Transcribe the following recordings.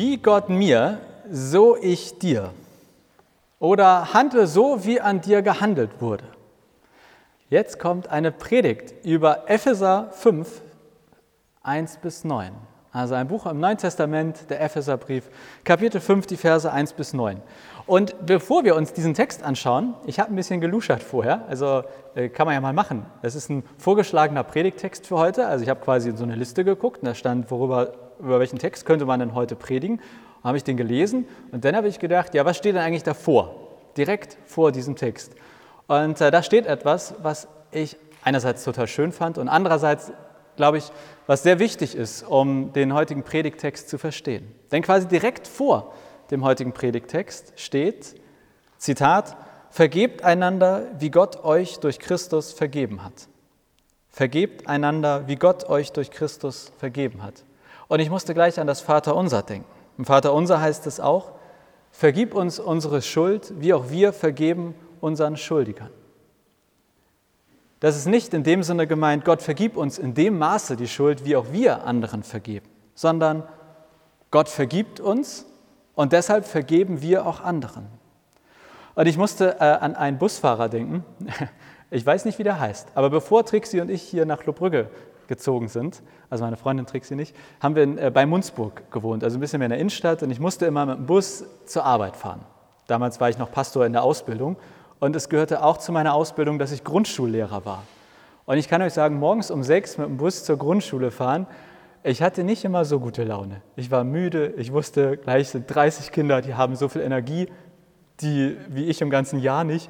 Wie Gott mir, so ich dir. Oder handle so, wie an dir gehandelt wurde. Jetzt kommt eine Predigt über Epheser 5, 1 bis 9. Also ein Buch im Neuen Testament, der Epheserbrief, Kapitel 5, die Verse 1 bis 9. Und bevor wir uns diesen Text anschauen, ich habe ein bisschen geluschert vorher, also äh, kann man ja mal machen. Das ist ein vorgeschlagener Predigtext für heute. Also ich habe quasi in so eine Liste geguckt und da stand, worüber, über welchen Text könnte man denn heute predigen. Habe ich den gelesen und dann habe ich gedacht, ja, was steht denn eigentlich davor? Direkt vor diesem Text. Und äh, da steht etwas, was ich einerseits total schön fand und andererseits glaube ich, was sehr wichtig ist, um den heutigen Predigtext zu verstehen. Denn quasi direkt vor dem heutigen Predigtext steht, Zitat, Vergebt einander, wie Gott euch durch Christus vergeben hat. Vergebt einander, wie Gott euch durch Christus vergeben hat. Und ich musste gleich an das Vaterunser denken. Im Vaterunser heißt es auch, Vergib uns unsere Schuld, wie auch wir vergeben unseren Schuldigern. Das ist nicht in dem Sinne gemeint, Gott vergib uns in dem Maße die Schuld, wie auch wir anderen vergeben, sondern Gott vergibt uns und deshalb vergeben wir auch anderen. Und ich musste äh, an einen Busfahrer denken. Ich weiß nicht, wie der heißt, aber bevor Trixie und ich hier nach Lobrügge gezogen sind, also meine Freundin Trixie nicht, haben wir äh, bei Munzburg gewohnt, also ein bisschen mehr in der Innenstadt und ich musste immer mit dem Bus zur Arbeit fahren. Damals war ich noch Pastor in der Ausbildung und es gehörte auch zu meiner Ausbildung, dass ich Grundschullehrer war. Und ich kann euch sagen, morgens um sechs mit dem Bus zur Grundschule fahren, ich hatte nicht immer so gute Laune. Ich war müde, ich wusste, gleich sind 30 Kinder, die haben so viel Energie, die wie ich im ganzen Jahr nicht.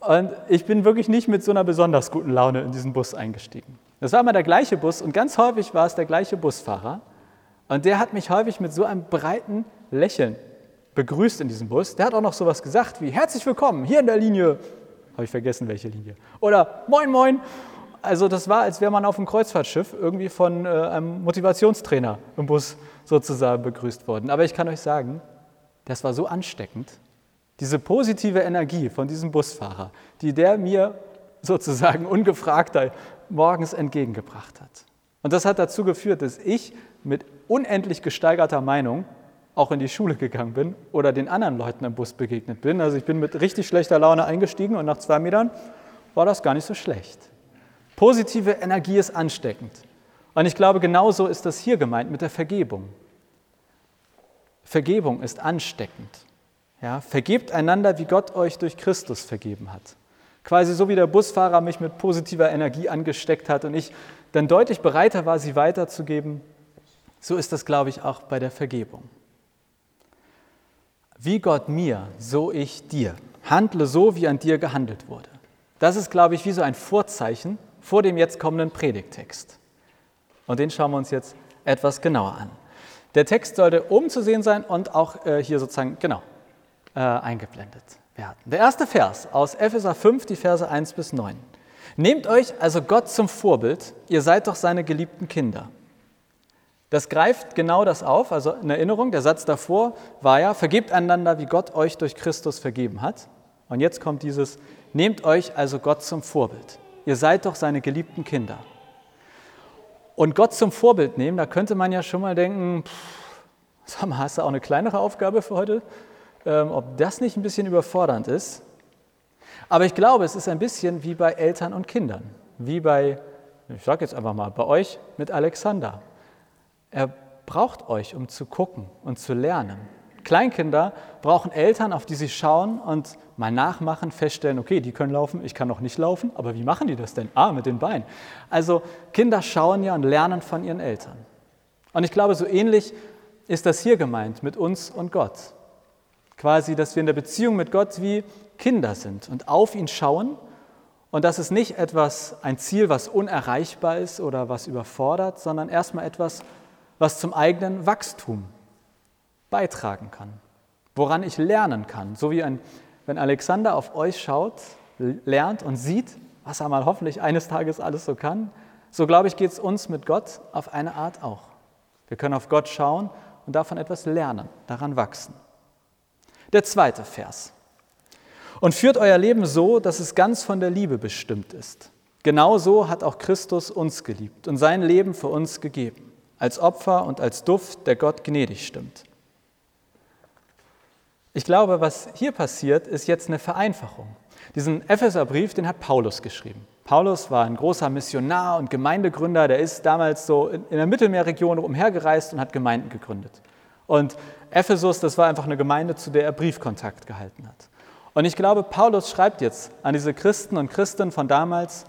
Und ich bin wirklich nicht mit so einer besonders guten Laune in diesen Bus eingestiegen. Das war immer der gleiche Bus und ganz häufig war es der gleiche Busfahrer. Und der hat mich häufig mit so einem breiten Lächeln begrüßt in diesem Bus. Der hat auch noch sowas gesagt wie herzlich willkommen hier in der Linie. Habe ich vergessen, welche Linie. Oder moin, moin. Also das war, als wäre man auf einem Kreuzfahrtschiff irgendwie von äh, einem Motivationstrainer im Bus sozusagen begrüßt worden. Aber ich kann euch sagen, das war so ansteckend. Diese positive Energie von diesem Busfahrer, die der mir sozusagen ungefragt morgens entgegengebracht hat. Und das hat dazu geführt, dass ich mit unendlich gesteigerter Meinung auch in die Schule gegangen bin oder den anderen Leuten im Bus begegnet bin. Also ich bin mit richtig schlechter Laune eingestiegen und nach zwei Metern war das gar nicht so schlecht. Positive Energie ist ansteckend. Und ich glaube, genauso ist das hier gemeint mit der Vergebung. Vergebung ist ansteckend. Ja, vergebt einander, wie Gott euch durch Christus vergeben hat. Quasi so wie der Busfahrer mich mit positiver Energie angesteckt hat und ich dann deutlich bereiter war, sie weiterzugeben, so ist das, glaube ich, auch bei der Vergebung. Wie Gott mir, so ich dir. Handle so, wie an dir gehandelt wurde. Das ist, glaube ich, wie so ein Vorzeichen vor dem jetzt kommenden Predigtext. Und den schauen wir uns jetzt etwas genauer an. Der Text sollte oben zu sehen sein und auch äh, hier sozusagen, genau, äh, eingeblendet werden. Der erste Vers aus Epheser 5, die Verse 1 bis 9. Nehmt euch also Gott zum Vorbild, ihr seid doch seine geliebten Kinder. Das greift genau das auf, also in Erinnerung, der Satz davor war ja, vergebt einander, wie Gott euch durch Christus vergeben hat. Und jetzt kommt dieses, nehmt euch also Gott zum Vorbild. Ihr seid doch seine geliebten Kinder. Und Gott zum Vorbild nehmen, da könnte man ja schon mal denken, pff, sag mal, hast du auch eine kleinere Aufgabe für heute? Ähm, ob das nicht ein bisschen überfordernd ist. Aber ich glaube, es ist ein bisschen wie bei Eltern und Kindern, wie bei, ich sage jetzt einfach mal, bei euch mit Alexander. Er braucht euch, um zu gucken und zu lernen. Kleinkinder brauchen Eltern, auf die sie schauen und mal nachmachen, feststellen, okay, die können laufen, ich kann noch nicht laufen, aber wie machen die das denn? Ah, mit den Beinen. Also Kinder schauen ja und lernen von ihren Eltern. Und ich glaube, so ähnlich ist das hier gemeint mit uns und Gott. Quasi, dass wir in der Beziehung mit Gott wie Kinder sind und auf ihn schauen und das ist nicht etwas, ein Ziel, was unerreichbar ist oder was überfordert, sondern erstmal etwas, was zum eigenen Wachstum beitragen kann, woran ich lernen kann. So wie ein, wenn Alexander auf euch schaut, lernt und sieht, was er mal hoffentlich eines Tages alles so kann, so glaube ich, geht es uns mit Gott auf eine Art auch. Wir können auf Gott schauen und davon etwas lernen, daran wachsen. Der zweite Vers. Und führt euer Leben so, dass es ganz von der Liebe bestimmt ist. Genauso hat auch Christus uns geliebt und sein Leben für uns gegeben als Opfer und als Duft, der Gott gnädig stimmt. Ich glaube, was hier passiert, ist jetzt eine Vereinfachung. Diesen Epheserbrief, den hat Paulus geschrieben. Paulus war ein großer Missionar und Gemeindegründer, der ist damals so in der Mittelmeerregion umhergereist und hat Gemeinden gegründet. Und Ephesus, das war einfach eine Gemeinde, zu der er Briefkontakt gehalten hat. Und ich glaube, Paulus schreibt jetzt an diese Christen und Christen von damals,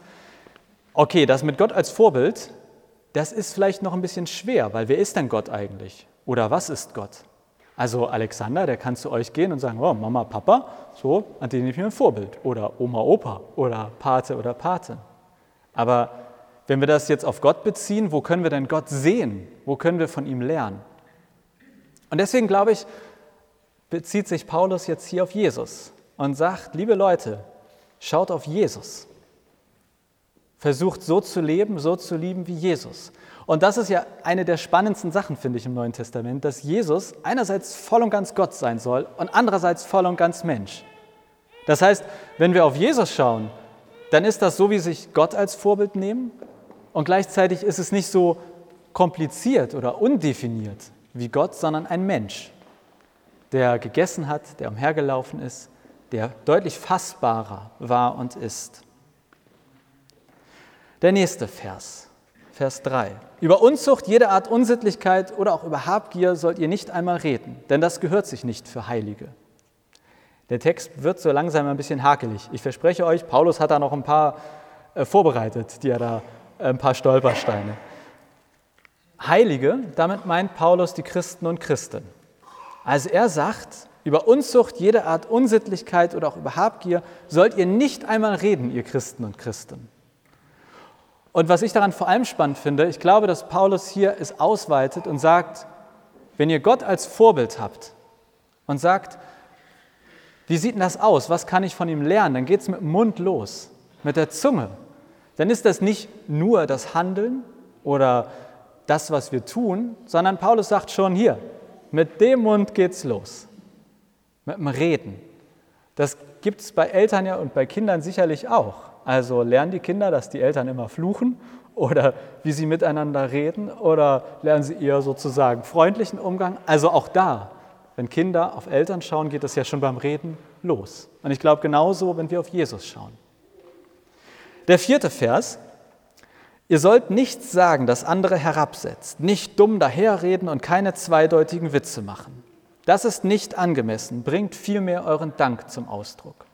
okay, das mit Gott als Vorbild, das ist vielleicht noch ein bisschen schwer, weil wer ist denn Gott eigentlich? Oder was ist Gott? Also Alexander, der kann zu euch gehen und sagen, oh, Mama, Papa, so, an denen ich mir ein Vorbild. Oder Oma, Opa oder Pate oder Patin. Aber wenn wir das jetzt auf Gott beziehen, wo können wir denn Gott sehen? Wo können wir von ihm lernen? Und deswegen glaube ich, bezieht sich Paulus jetzt hier auf Jesus und sagt, liebe Leute, schaut auf Jesus. Versucht so zu leben, so zu lieben wie Jesus. Und das ist ja eine der spannendsten Sachen, finde ich, im Neuen Testament, dass Jesus einerseits voll und ganz Gott sein soll und andererseits voll und ganz Mensch. Das heißt, wenn wir auf Jesus schauen, dann ist das so, wie sich Gott als Vorbild nehmen und gleichzeitig ist es nicht so kompliziert oder undefiniert wie Gott, sondern ein Mensch, der gegessen hat, der umhergelaufen ist, der deutlich fassbarer war und ist. Der nächste Vers. Vers 3. Über Unzucht, jede Art Unsittlichkeit oder auch über Habgier sollt ihr nicht einmal reden, denn das gehört sich nicht für Heilige. Der Text wird so langsam ein bisschen hakelig. Ich verspreche euch, Paulus hat da noch ein paar äh, vorbereitet, die er da, äh, ein paar Stolpersteine. Heilige, damit meint Paulus die Christen und Christen. Also er sagt, über Unzucht, jede Art Unsittlichkeit oder auch über Habgier sollt ihr nicht einmal reden, ihr Christen und Christen. Und was ich daran vor allem spannend finde, ich glaube, dass Paulus hier es ausweitet und sagt, wenn ihr Gott als Vorbild habt und sagt, wie sieht denn das aus? Was kann ich von ihm lernen? Dann geht es mit dem Mund los, mit der Zunge. Dann ist das nicht nur das Handeln oder das, was wir tun, sondern Paulus sagt schon hier, mit dem Mund geht's los, mit dem Reden. Das gibt es bei Eltern ja und bei Kindern sicherlich auch. Also lernen die Kinder, dass die Eltern immer fluchen oder wie sie miteinander reden oder lernen sie eher sozusagen freundlichen Umgang. Also auch da, wenn Kinder auf Eltern schauen, geht das ja schon beim Reden los. Und ich glaube genauso, wenn wir auf Jesus schauen. Der vierte Vers. Ihr sollt nichts sagen, das andere herabsetzt, nicht dumm daherreden und keine zweideutigen Witze machen. Das ist nicht angemessen, bringt vielmehr euren Dank zum Ausdruck.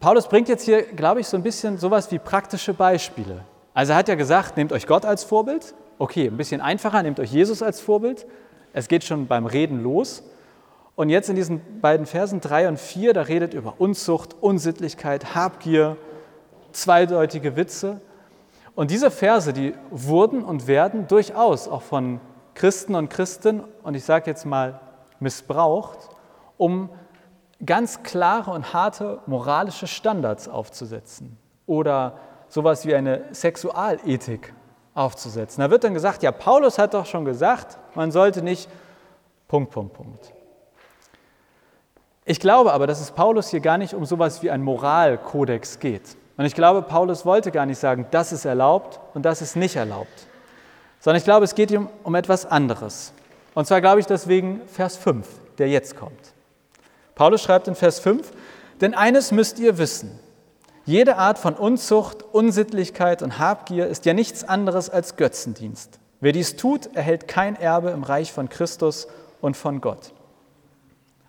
Paulus bringt jetzt hier, glaube ich, so ein bisschen sowas wie praktische Beispiele. Also er hat ja gesagt, nehmt euch Gott als Vorbild. Okay, ein bisschen einfacher, nehmt euch Jesus als Vorbild. Es geht schon beim Reden los. Und jetzt in diesen beiden Versen 3 und 4, da redet über Unzucht, Unsittlichkeit, Habgier, zweideutige Witze. Und diese Verse, die wurden und werden durchaus auch von Christen und Christen, und ich sage jetzt mal missbraucht, um ganz klare und harte moralische Standards aufzusetzen oder sowas wie eine Sexualethik aufzusetzen. Da wird dann gesagt, ja, Paulus hat doch schon gesagt, man sollte nicht Punkt, Punkt, Punkt. Ich glaube aber, dass es Paulus hier gar nicht um sowas wie ein Moralkodex geht. Und ich glaube, Paulus wollte gar nicht sagen, das ist erlaubt und das ist nicht erlaubt. Sondern ich glaube, es geht ihm um etwas anderes. Und zwar glaube ich deswegen Vers 5, der jetzt kommt. Paulus schreibt in Vers 5, denn eines müsst ihr wissen, jede Art von Unzucht, Unsittlichkeit und Habgier ist ja nichts anderes als Götzendienst. Wer dies tut, erhält kein Erbe im Reich von Christus und von Gott.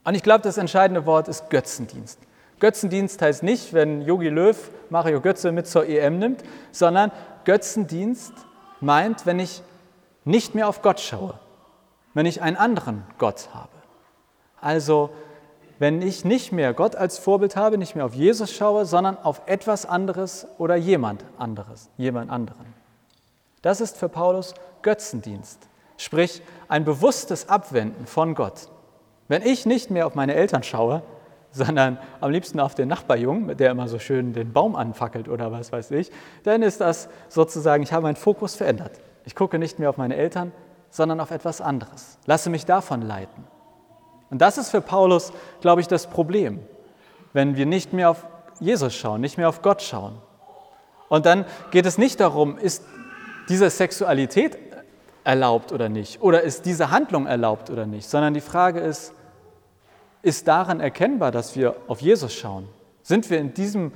Und ich glaube, das entscheidende Wort ist Götzendienst. Götzendienst heißt nicht, wenn Yogi Löw Mario Götze mit zur EM nimmt, sondern Götzendienst meint, wenn ich nicht mehr auf Gott schaue, wenn ich einen anderen Gott habe. Also wenn ich nicht mehr Gott als Vorbild habe, nicht mehr auf Jesus schaue, sondern auf etwas anderes oder jemand anderes, jemand anderen. Das ist für Paulus Götzendienst, sprich ein bewusstes Abwenden von Gott. Wenn ich nicht mehr auf meine Eltern schaue, sondern am liebsten auf den Nachbarjungen, der immer so schön den Baum anfackelt oder was weiß ich, dann ist das sozusagen, ich habe meinen Fokus verändert. Ich gucke nicht mehr auf meine Eltern, sondern auf etwas anderes. Lasse mich davon leiten. Und das ist für Paulus, glaube ich, das Problem, wenn wir nicht mehr auf Jesus schauen, nicht mehr auf Gott schauen. Und dann geht es nicht darum, ist diese Sexualität erlaubt oder nicht, oder ist diese Handlung erlaubt oder nicht, sondern die Frage ist, ist daran erkennbar, dass wir auf Jesus schauen. Sind wir in diesem,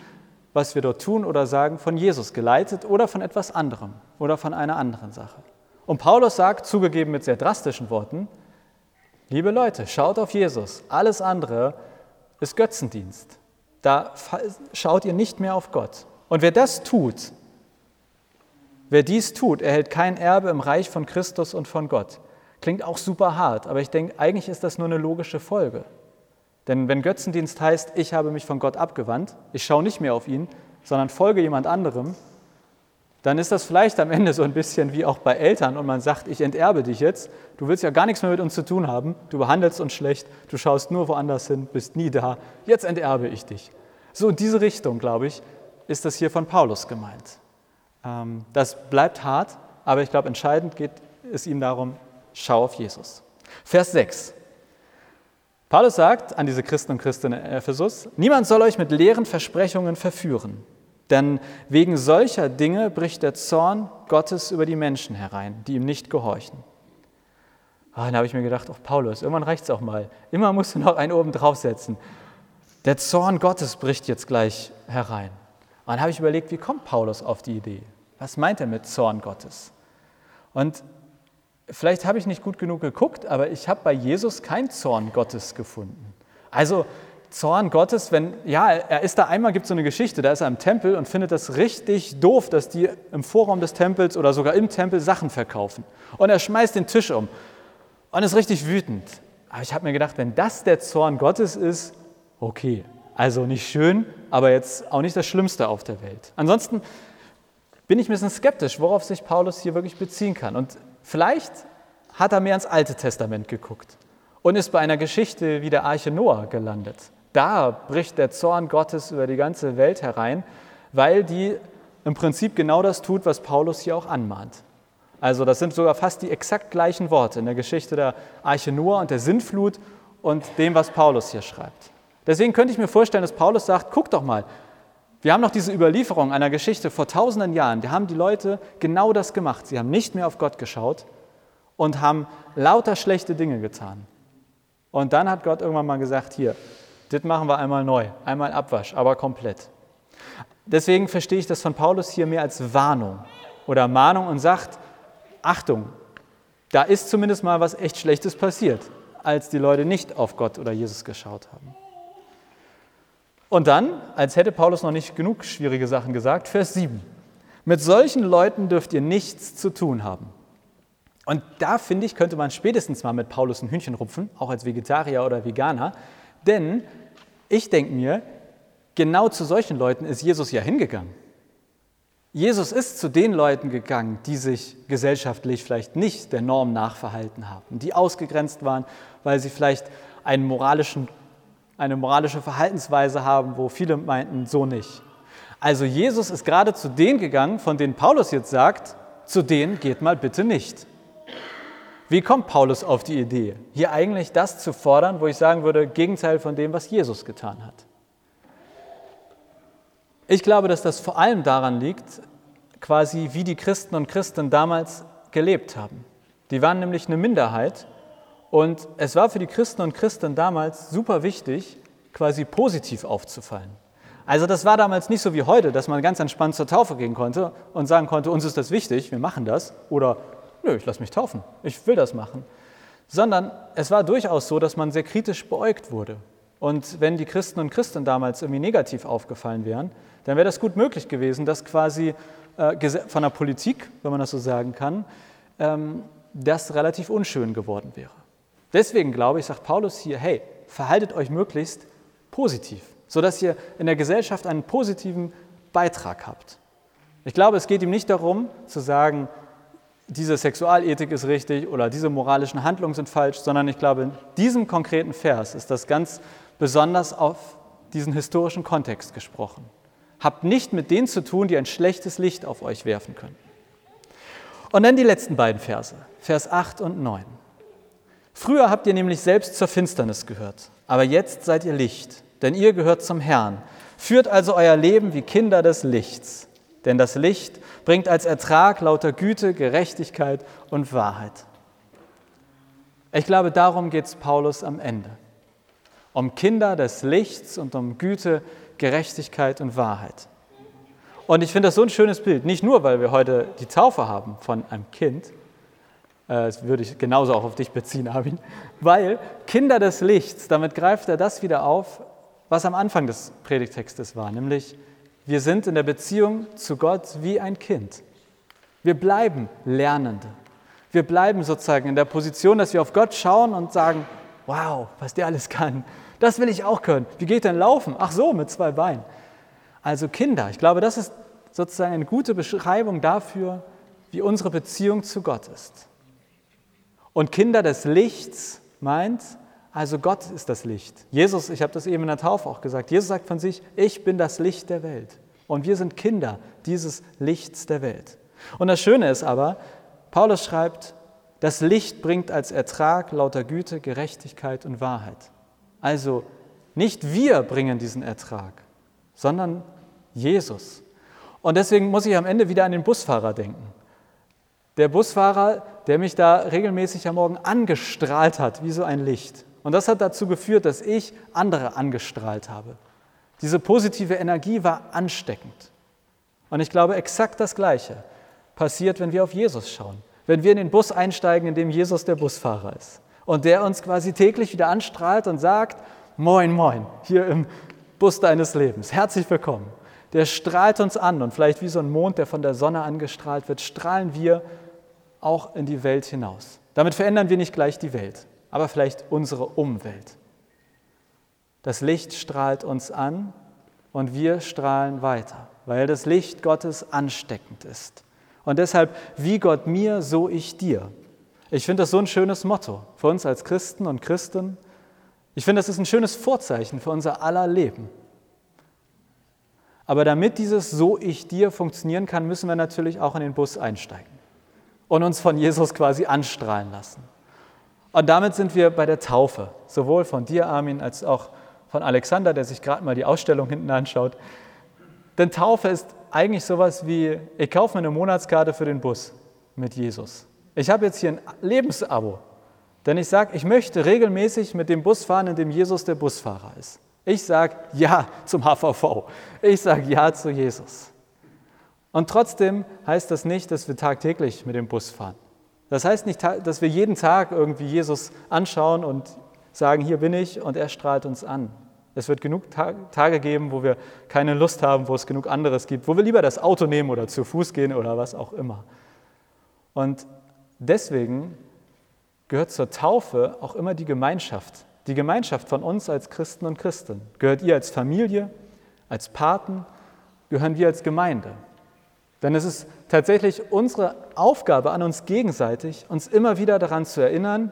was wir dort tun oder sagen, von Jesus geleitet oder von etwas anderem oder von einer anderen Sache? Und Paulus sagt, zugegeben mit sehr drastischen Worten, liebe Leute, schaut auf Jesus. Alles andere ist Götzendienst. Da schaut ihr nicht mehr auf Gott. Und wer das tut, wer dies tut, erhält kein Erbe im Reich von Christus und von Gott. Klingt auch super hart, aber ich denke, eigentlich ist das nur eine logische Folge. Denn wenn Götzendienst heißt, ich habe mich von Gott abgewandt, ich schaue nicht mehr auf ihn, sondern folge jemand anderem, dann ist das vielleicht am Ende so ein bisschen wie auch bei Eltern und man sagt, ich enterbe dich jetzt, du willst ja gar nichts mehr mit uns zu tun haben, du behandelst uns schlecht, du schaust nur woanders hin, bist nie da, jetzt enterbe ich dich. So in diese Richtung, glaube ich, ist das hier von Paulus gemeint. Ähm, das bleibt hart, aber ich glaube, entscheidend geht es ihm darum, schau auf Jesus. Vers 6. Paulus sagt an diese Christen und Christinnen in Ephesus, niemand soll euch mit leeren Versprechungen verführen, denn wegen solcher Dinge bricht der Zorn Gottes über die Menschen herein, die ihm nicht gehorchen. Oh, dann habe ich mir gedacht, oh Paulus, irgendwann reicht es auch mal. Immer musst du noch einen oben draufsetzen. Der Zorn Gottes bricht jetzt gleich herein. Und dann habe ich überlegt, wie kommt Paulus auf die Idee? Was meint er mit Zorn Gottes? Und vielleicht habe ich nicht gut genug geguckt, aber ich habe bei Jesus kein Zorn Gottes gefunden. Also Zorn Gottes, wenn, ja, er ist da einmal, gibt es so eine Geschichte, da ist er im Tempel und findet das richtig doof, dass die im Vorraum des Tempels oder sogar im Tempel Sachen verkaufen. Und er schmeißt den Tisch um und ist richtig wütend. Aber ich habe mir gedacht, wenn das der Zorn Gottes ist, okay. Also nicht schön, aber jetzt auch nicht das Schlimmste auf der Welt. Ansonsten bin ich ein bisschen skeptisch, worauf sich Paulus hier wirklich beziehen kann. Und vielleicht hat er mehr ins Alte Testament geguckt und ist bei einer Geschichte wie der Arche Noah gelandet. Da bricht der Zorn Gottes über die ganze Welt herein, weil die im Prinzip genau das tut, was Paulus hier auch anmahnt. Also das sind sogar fast die exakt gleichen Worte in der Geschichte der Arche Noah und der Sintflut und dem, was Paulus hier schreibt. Deswegen könnte ich mir vorstellen, dass Paulus sagt, guck doch mal, wir haben noch diese Überlieferung einer Geschichte vor tausenden Jahren. Da haben die Leute genau das gemacht. Sie haben nicht mehr auf Gott geschaut und haben lauter schlechte Dinge getan. Und dann hat Gott irgendwann mal gesagt, hier, das machen wir einmal neu, einmal Abwasch, aber komplett. Deswegen verstehe ich das von Paulus hier mehr als Warnung oder Mahnung und sagt, Achtung, da ist zumindest mal was echt Schlechtes passiert, als die Leute nicht auf Gott oder Jesus geschaut haben. Und dann, als hätte Paulus noch nicht genug schwierige Sachen gesagt, Vers 7. Mit solchen Leuten dürft ihr nichts zu tun haben. Und da finde ich, könnte man spätestens mal mit Paulus ein Hühnchen rupfen, auch als Vegetarier oder Veganer. Denn ich denke mir, genau zu solchen Leuten ist Jesus ja hingegangen. Jesus ist zu den Leuten gegangen, die sich gesellschaftlich vielleicht nicht der Norm nachverhalten haben, die ausgegrenzt waren, weil sie vielleicht einen moralischen eine moralische Verhaltensweise haben, wo viele meinten, so nicht. Also Jesus ist gerade zu denen gegangen, von denen Paulus jetzt sagt, zu denen geht mal bitte nicht. Wie kommt Paulus auf die Idee, hier eigentlich das zu fordern, wo ich sagen würde, Gegenteil von dem, was Jesus getan hat? Ich glaube, dass das vor allem daran liegt, quasi wie die Christen und Christen damals gelebt haben. Die waren nämlich eine Minderheit und es war für die Christen und Christen damals super wichtig, quasi positiv aufzufallen. Also das war damals nicht so wie heute, dass man ganz entspannt zur Taufe gehen konnte und sagen konnte, uns ist das wichtig, wir machen das. Oder, nö, ich lasse mich taufen, ich will das machen. Sondern es war durchaus so, dass man sehr kritisch beäugt wurde. Und wenn die Christen und Christen damals irgendwie negativ aufgefallen wären, dann wäre das gut möglich gewesen, dass quasi äh, von der Politik, wenn man das so sagen kann, ähm, das relativ unschön geworden wäre. Deswegen glaube ich, sagt Paulus hier, hey, verhaltet euch möglichst positiv, sodass ihr in der Gesellschaft einen positiven Beitrag habt. Ich glaube, es geht ihm nicht darum zu sagen, diese Sexualethik ist richtig oder diese moralischen Handlungen sind falsch, sondern ich glaube, in diesem konkreten Vers ist das ganz besonders auf diesen historischen Kontext gesprochen. Habt nicht mit denen zu tun, die ein schlechtes Licht auf euch werfen können. Und dann die letzten beiden Verse, Vers 8 und 9. Früher habt ihr nämlich selbst zur Finsternis gehört, aber jetzt seid ihr Licht, denn ihr gehört zum Herrn. Führt also euer Leben wie Kinder des Lichts, denn das Licht bringt als Ertrag lauter Güte, Gerechtigkeit und Wahrheit. Ich glaube, darum geht es Paulus am Ende. um Kinder des Lichts und um Güte, Gerechtigkeit und Wahrheit. Und ich finde das so ein schönes Bild, nicht nur, weil wir heute die Taufe haben von einem Kind, das würde ich genauso auch auf dich beziehen, Armin, weil Kinder des Lichts, damit greift er das wieder auf, was am Anfang des Predigtextes war, nämlich wir sind in der Beziehung zu Gott wie ein Kind. Wir bleiben Lernende. Wir bleiben sozusagen in der Position, dass wir auf Gott schauen und sagen, wow, was der alles kann. Das will ich auch können. Wie geht denn laufen? Ach so, mit zwei Beinen. Also Kinder, ich glaube, das ist sozusagen eine gute Beschreibung dafür, wie unsere Beziehung zu Gott ist. Und Kinder des Lichts meint, also Gott ist das Licht. Jesus, ich habe das eben in der Taufe auch gesagt, Jesus sagt von sich, ich bin das Licht der Welt. Und wir sind Kinder dieses Lichts der Welt. Und das Schöne ist aber, Paulus schreibt, das Licht bringt als Ertrag lauter Güte, Gerechtigkeit und Wahrheit. Also nicht wir bringen diesen Ertrag, sondern Jesus. Und deswegen muss ich am Ende wieder an den Busfahrer denken. Der Busfahrer, der mich da regelmäßig am Morgen angestrahlt hat, wie so ein Licht. Und das hat dazu geführt, dass ich andere angestrahlt habe. Diese positive Energie war ansteckend. Und ich glaube, exakt das Gleiche passiert, wenn wir auf Jesus schauen. Wenn wir in den Bus einsteigen, in dem Jesus der Busfahrer ist. Und der uns quasi täglich wieder anstrahlt und sagt, moin, moin, hier im Bus deines Lebens, herzlich willkommen der strahlt uns an und vielleicht wie so ein Mond, der von der Sonne angestrahlt wird, strahlen wir auch in die Welt hinaus. Damit verändern wir nicht gleich die Welt, aber vielleicht unsere Umwelt. Das Licht strahlt uns an und wir strahlen weiter, weil das Licht Gottes ansteckend ist. Und deshalb, wie Gott mir, so ich dir. Ich finde das so ein schönes Motto für uns als Christen und Christen. Ich finde, das ist ein schönes Vorzeichen für unser aller Leben. Aber damit dieses So ich dir funktionieren kann, müssen wir natürlich auch in den Bus einsteigen und uns von Jesus quasi anstrahlen lassen. Und damit sind wir bei der Taufe, sowohl von dir, Armin, als auch von Alexander, der sich gerade mal die Ausstellung hinten anschaut. Denn Taufe ist eigentlich sowas wie, ich kaufe mir eine Monatskarte für den Bus mit Jesus. Ich habe jetzt hier ein Lebensabo, denn ich sage, ich möchte regelmäßig mit dem Bus fahren, in dem Jesus der Busfahrer ist. Ich sage Ja zum HVV. Ich sage Ja zu Jesus. Und trotzdem heißt das nicht, dass wir tagtäglich mit dem Bus fahren. Das heißt nicht, dass wir jeden Tag irgendwie Jesus anschauen und sagen, hier bin ich und er strahlt uns an. Es wird genug Tage geben, wo wir keine Lust haben, wo es genug anderes gibt, wo wir lieber das Auto nehmen oder zu Fuß gehen oder was auch immer. Und deswegen gehört zur Taufe auch immer die Gemeinschaft die Gemeinschaft von uns als Christen und Christen. Gehört ihr als Familie, als Paten, gehören wir als Gemeinde. Denn es ist tatsächlich unsere Aufgabe an uns gegenseitig, uns immer wieder daran zu erinnern,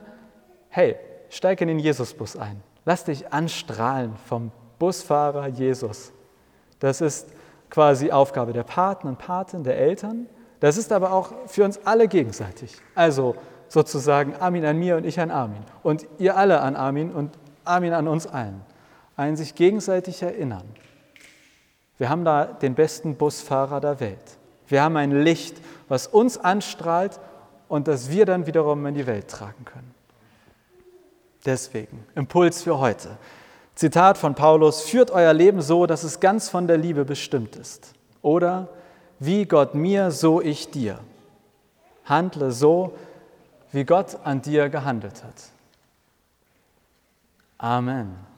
hey, steig in den Jesusbus ein. Lass dich anstrahlen vom Busfahrer Jesus. Das ist quasi Aufgabe der Paten und Paten, der Eltern. Das ist aber auch für uns alle gegenseitig. Also sozusagen Armin an mir und ich an Armin. Und ihr alle an Armin und Armin an uns allen. Ein sich gegenseitig erinnern. Wir haben da den besten Busfahrer der Welt. Wir haben ein Licht, was uns anstrahlt und das wir dann wiederum in die Welt tragen können. Deswegen, Impuls für heute. Zitat von Paulus, führt euer Leben so, dass es ganz von der Liebe bestimmt ist. Oder wie Gott mir, so ich dir. Handle so, wie Gott an dir gehandelt hat. Amen.